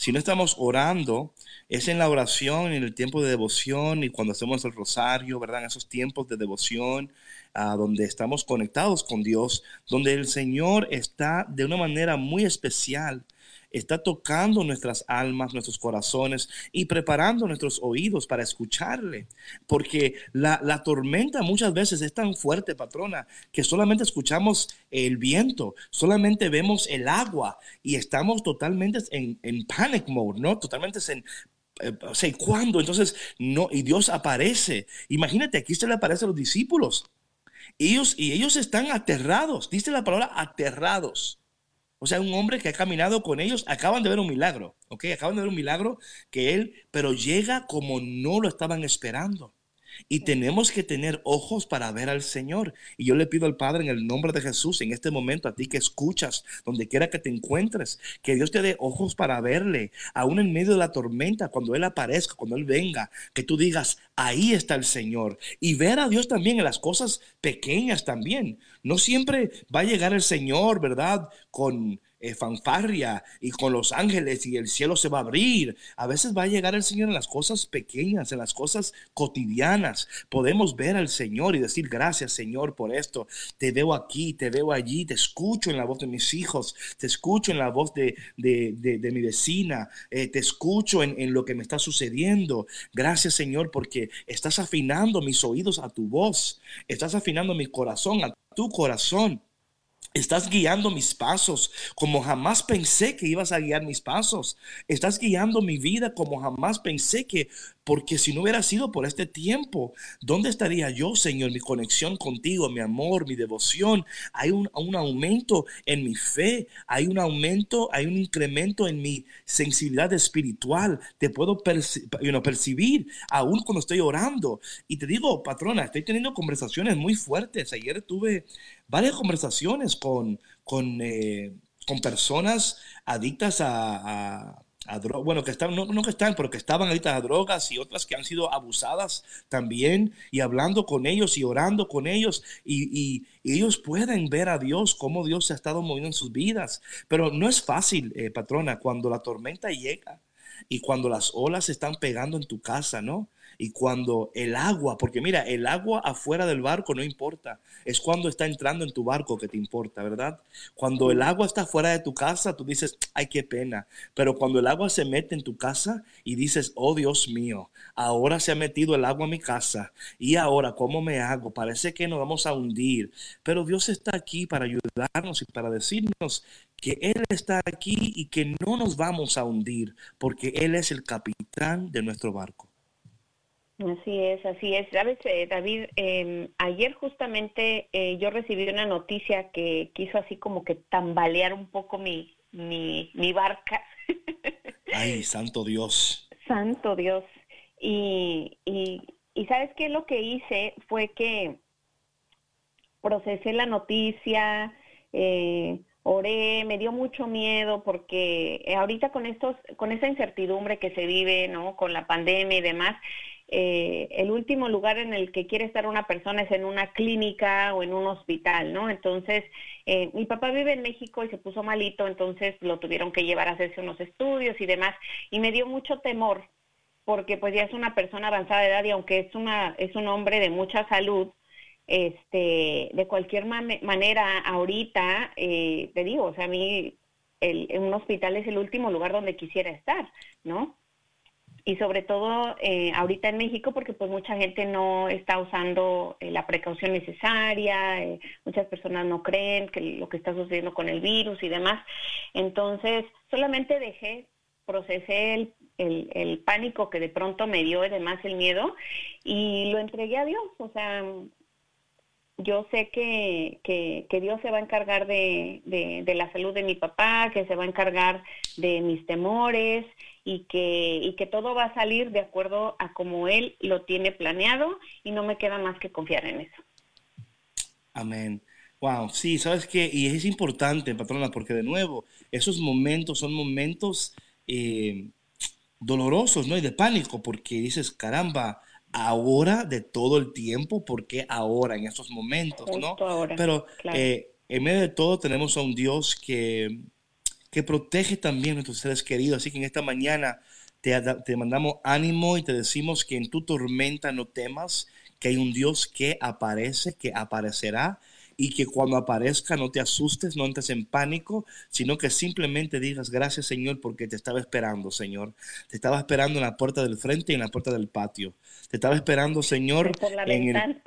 S1: Si no estamos orando, es en la oración, en el tiempo de devoción y cuando hacemos el rosario, ¿verdad? Esos tiempos de devoción, ah, donde estamos conectados con Dios, donde el Señor está de una manera muy especial está tocando nuestras almas, nuestros corazones y preparando nuestros oídos para escucharle. Porque la, la tormenta muchas veces es tan fuerte, patrona, que solamente escuchamos el viento, solamente vemos el agua y estamos totalmente en, en panic mode, ¿no? Totalmente en... eh, O sea, ¿y ¿cuándo? Entonces, no, y Dios aparece. Imagínate, aquí se le aparece a los discípulos. Ellos, y ellos están aterrados, dice la palabra aterrados. O sea, un hombre que ha caminado con ellos, acaban de ver un milagro, ¿ok? Acaban de ver un milagro que él, pero llega como no lo estaban esperando. Y tenemos que tener ojos para ver al Señor. Y yo le pido al Padre en el nombre de Jesús, en este momento, a ti que escuchas, donde quiera que te encuentres, que Dios te dé ojos para verle, aún en medio de la tormenta, cuando Él aparezca, cuando Él venga, que tú digas, ahí está el Señor. Y ver a Dios también en las cosas pequeñas también. No siempre va a llegar el Señor, ¿verdad? Con eh, fanfarria y con los ángeles y el cielo se va a abrir. A veces va a llegar el Señor en las cosas pequeñas, en las cosas cotidianas. Podemos ver al Señor y decir gracias Señor por esto. Te veo aquí, te veo allí, te escucho en la voz de mis hijos, te escucho en la voz de, de- de- mi vecina, eh, te escucho en, en lo que me está sucediendo. Gracias Señor porque estás afinando mis oídos a tu voz, estás afinando mi corazón a tu corazón. Estás guiando mis pasos como jamás pensé que ibas a guiar mis pasos. Estás guiando mi vida como jamás pensé que, porque si no hubiera sido por este tiempo, ¿dónde estaría yo, Señor? Mi conexión contigo, mi amor, mi devoción. Hay un, aumento en mi fe, hay un aumento, hay un incremento en mi sensibilidad espiritual. Te puedo percibir aún cuando estoy orando. Y te digo, patrona, estoy teniendo conversaciones muy fuertes. Ayer tuve varias conversaciones con, con, eh, con personas adictas a, bueno, que están, no, no que están, pero que estaban adictas a drogas y otras que han sido abusadas también, y hablando con ellos y orando con ellos, y, y- ellos pueden ver a Dios, cómo Dios se ha estado moviendo en sus vidas. Pero no es fácil, eh, patrona, cuando la tormenta llega y cuando las olas están pegando en tu casa, ¿no? Y cuando el agua, porque mira, el agua afuera del barco no importa, es cuando está entrando en tu barco que te importa, ¿verdad? Cuando el agua está fuera de tu casa, tú dices, ay, qué pena. Pero cuando el agua se mete en tu casa y dices, oh Dios mío, ahora se ha metido el agua en mi casa y ahora, ¿cómo me hago? Parece que nos vamos a hundir. Pero Dios está aquí para ayudarnos y para decirnos que Él está aquí y que no nos vamos a hundir, porque Él es el capitán de nuestro barco.
S2: Así es, así es. Sabes, eh, David, eh, ayer justamente eh, yo recibí una noticia que quiso así como que tambalear un poco mi, mi, mi barca.
S1: Ay, santo Dios.
S2: Santo Dios. Y, y, y sabes qué lo que hice fue que procesé la noticia, eh, oré, me dio mucho miedo porque eh, ahorita con estos, con esa incertidumbre que se vive, ¿no? Con la pandemia y demás, eh, el último lugar en el que quiere estar una persona es en una clínica o en un hospital, ¿no? Entonces, eh, mi papá vive en México y se puso malito, entonces lo tuvieron que llevar a hacerse unos estudios y demás, y me dio mucho temor porque pues ya es una persona avanzada de edad y aunque es una es un hombre de mucha salud, este, de cualquier mane- manera, ahorita, eh, te digo, o sea, a mí el, un hospital es el último lugar donde quisiera estar, ¿no? Y sobre todo eh, ahorita en México, porque pues mucha gente no está usando eh, la precaución necesaria, eh, muchas personas no creen que lo que está sucediendo con el virus y demás. Entonces, solamente dejé, procesé el, el, el pánico que de pronto me dio, además el miedo, y lo entregué a Dios. O sea, yo sé que, que, que Dios se va a encargar de, de la salud de mi papá, que se va a encargar de mis temores y que, y que todo va a salir de acuerdo a como Él lo tiene planeado y no me queda más que confiar en eso.
S1: Amén. Wow, sí, ¿sabes qué? Y es importante, patrona, porque de nuevo, esos momentos son momentos eh, dolorosos, ¿no? Y de pánico, porque dices, caramba, ahora de todo el tiempo, ¿por qué ahora, en estos momentos, ¿no?
S2: Justo ahora,
S1: Pero
S2: claro.
S1: eh, en medio de todo tenemos a un Dios que, que protege también a nuestros seres queridos. Así que en esta mañana te, te mandamos ánimo y te decimos que en tu tormenta no temas, que hay un Dios que aparece, que aparecerá y que cuando aparezca no te asustes, no entres en pánico, sino que simplemente digas gracias Señor porque te estaba esperando, Señor. Te estaba esperando en la puerta del frente y en la puerta del patio. Te estaba esperando, Señor,
S2: Por la
S1: en el-.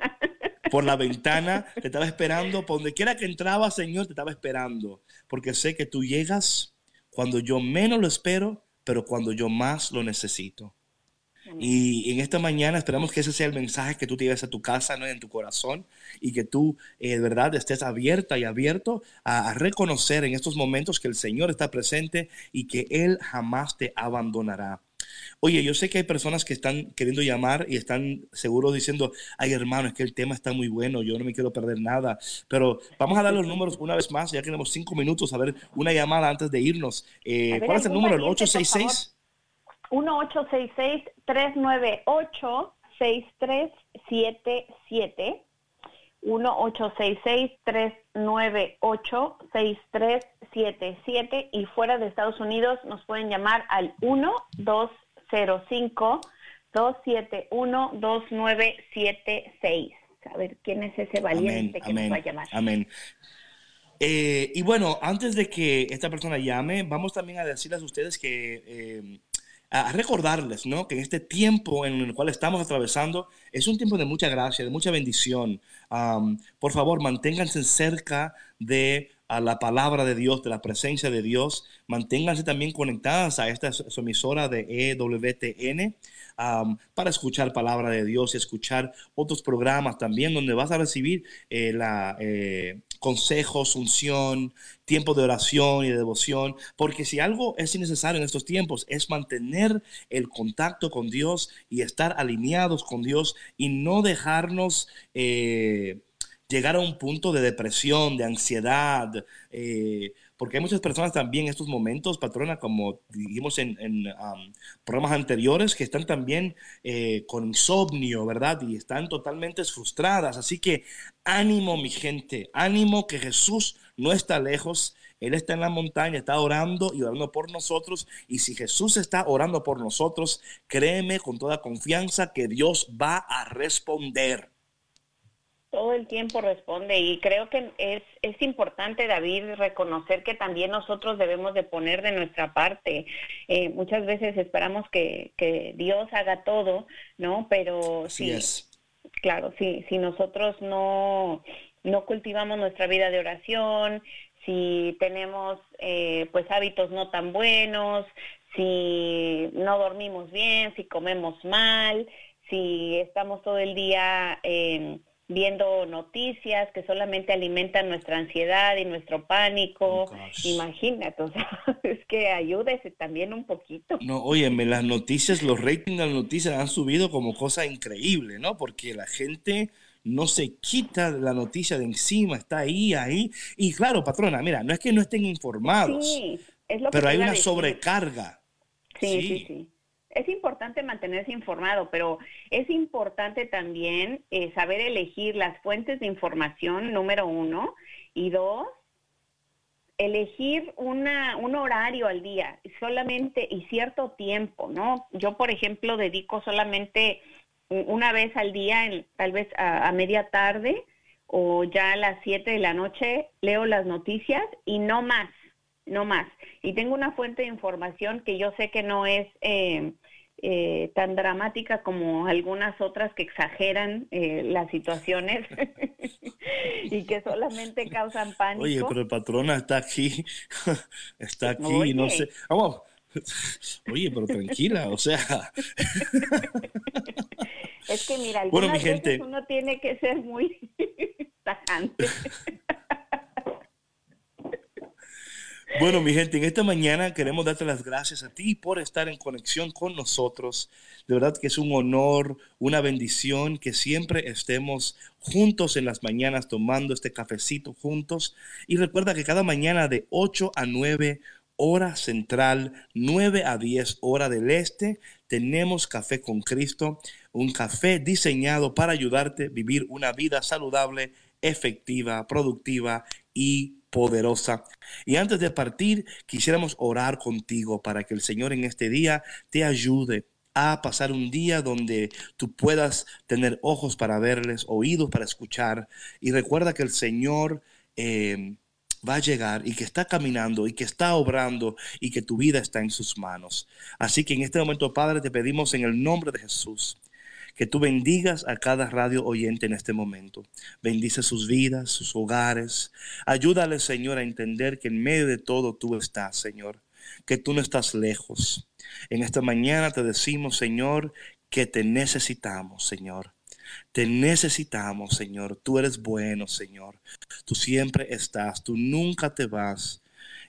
S1: Por la ventana, te estaba esperando, por donde quiera que entraba, Señor, te estaba esperando, porque sé que tú llegas cuando yo menos lo espero, pero cuando yo más lo necesito. Y en esta mañana esperamos que ese sea el mensaje que tú te lleves a tu casa, ¿no? en tu corazón, y que tú eh, verdad estés abierta y abierto a reconocer en estos momentos que el Señor está presente y que Él jamás te abandonará. Oye, yo sé que hay personas que están queriendo llamar y están seguros diciendo, ay hermano, es que el tema está muy bueno, yo no me quiero perder nada. Pero vamos a dar los números una vez más, ya que tenemos cinco minutos, a ver una llamada antes de irnos. Eh,
S2: ver,
S1: ¿Cuál es el número? ¿El
S2: valiente, por
S1: 866?
S2: 1-866-398-6377. 1-866-398-6377. Y fuera de Estados Unidos nos pueden llamar al 1-205-271-2976. A ver quién es ese valiente que nos va a llamar.
S1: Amén. Eh, y bueno, antes de que esta persona llame, vamos también a decirles a ustedes que, eh, a recordarles, ¿no? Que en este tiempo en el cual estamos atravesando es un tiempo de mucha gracia, de mucha bendición. Por favor, manténganse cerca de a la palabra de Dios, de la presencia de Dios. Manténganse también conectadas a esta emisora de EWTN para escuchar palabra de Dios y escuchar otros programas también donde vas a recibir eh, la, eh, consejos, unción, tiempo de oración y de devoción, porque si algo es necesario en estos tiempos es mantener el contacto con Dios y estar alineados con Dios y no dejarnos eh, llegar a un punto de depresión, de ansiedad, eh, porque hay muchas personas también en estos momentos, patrona, como dijimos en, programas anteriores, que están también eh, con insomnio, ¿verdad? Y están totalmente frustradas. Así que ánimo, mi gente, ánimo que Jesús no está lejos. Él está en la montaña, está orando y orando por nosotros. Y si Jesús está orando por nosotros, créeme con toda confianza que Dios va a responder.
S2: Todo el tiempo responde y creo que es, es importante, David, reconocer que también nosotros debemos de poner de nuestra parte. Eh, muchas veces esperamos que, que Dios haga todo, ¿no? Pero
S1: Así
S2: sí,
S1: es.
S2: claro, sí, si nosotros no, no cultivamos nuestra vida de oración, si tenemos eh, pues hábitos no tan buenos, si no dormimos bien, si comemos mal, si estamos todo el día eh, viendo noticias que solamente alimentan nuestra ansiedad y nuestro pánico.
S1: Oh.
S2: Imagínate, o sea, es que ayúdese también un poquito.
S1: No, óyeme, las noticias, los ratings de las noticias han subido como cosa increíble, ¿no? Porque la gente no se quita la noticia de encima, está ahí, ahí. Y claro, patrona, mira, no es que no estén informados,
S2: Sí, es lo
S1: pero hay una
S2: decir.
S1: sobrecarga.
S2: Sí, sí,
S1: Sí.
S2: sí. Es importante mantenerse informado, pero es importante también eh, saber elegir las fuentes de información, número uno, y dos, elegir una, un horario al día, solamente y cierto tiempo, ¿no? Yo, por ejemplo, dedico solamente una vez al día, en- tal vez a, a media tarde o ya a las 7 de la noche, leo las noticias y no más, no más. Y tengo una fuente de información que yo sé que no es eh, eh, tan dramática como algunas otras que exageran eh, las situaciones y que solamente causan pánico.
S1: Oye, pero el patrona está aquí, está aquí, no
S2: Oye.
S1: sé. Vamos. Oye, pero tranquila, o sea,
S2: Es que mira,
S1: Bueno,
S2: algunas
S1: mi gente.
S2: veces uno tiene que ser muy tajante.
S1: Bueno, mi gente, en esta mañana queremos darte las gracias a ti por estar en conexión con nosotros. De verdad que es un honor, una bendición que siempre estemos juntos en las mañanas tomando este cafecito juntos. Y recuerda que cada mañana de 8 a 9 hora central, 9 a 10 hora del este, tenemos Café con Cristo, un café diseñado para ayudarte a vivir una vida saludable, efectiva, productiva y poderosa. Y antes de partir, quisiéramos orar contigo para que el Señor en este día te ayude a pasar un día donde tú puedas tener ojos para verles, oídos para escuchar. Y recuerda que el Señor eh, va a llegar y que está caminando y que está obrando y que tu vida está en sus manos. Así que en este momento, Padre, te pedimos en el nombre de Jesús que tú bendigas a cada radio oyente en este momento. Bendice sus vidas, sus hogares. Ayúdale, Señor, a entender que en medio de todo tú estás, Señor, que tú no estás lejos. En esta mañana te decimos, Señor, que te necesitamos, Señor. Te necesitamos, Señor. Tú eres bueno, Señor. Tú siempre estás, tú nunca te vas.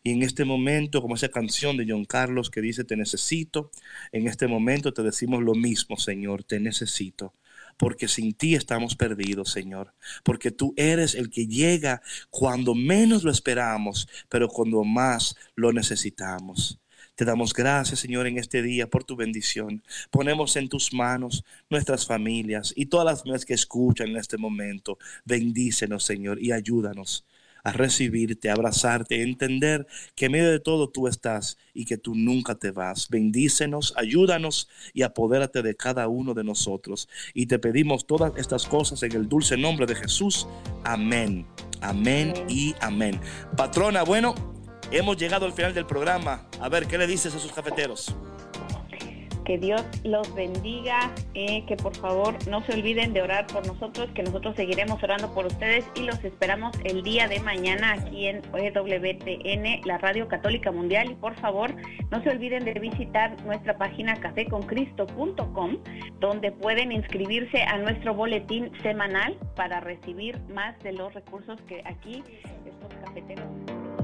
S1: Y en este momento, como esa canción de John Carlos que dice, te necesito, en este momento te decimos lo mismo, Señor, te necesito. Porque sin ti estamos perdidos, Señor. Porque tú eres el que llega cuando menos lo esperamos, pero cuando más lo necesitamos. Te damos gracias, Señor, en este día por tu bendición. Ponemos en tus manos nuestras familias y todas las que escuchan en este momento. Bendícenos, Señor, y ayúdanos a recibirte, abrazarte, entender que en medio de todo tú estás y que tú nunca te vas. Bendícenos, ayúdanos y apodérate de cada uno de nosotros. Y te pedimos todas estas cosas en el dulce nombre de Jesús. Amén, amén y amén. Patrona, bueno, hemos llegado al final del programa. A ver, ¿qué le dices a sus cafeteros?
S2: Que Dios los bendiga, eh, que por favor no se olviden de orar por nosotros, que nosotros seguiremos orando por ustedes y los esperamos el día de mañana aquí en EWTN, la Radio Católica Mundial. Y por favor, no se olviden de visitar nuestra página cafeconcristo.com, donde pueden inscribirse a nuestro boletín semanal para recibir más de los recursos que aquí estos cafeteros.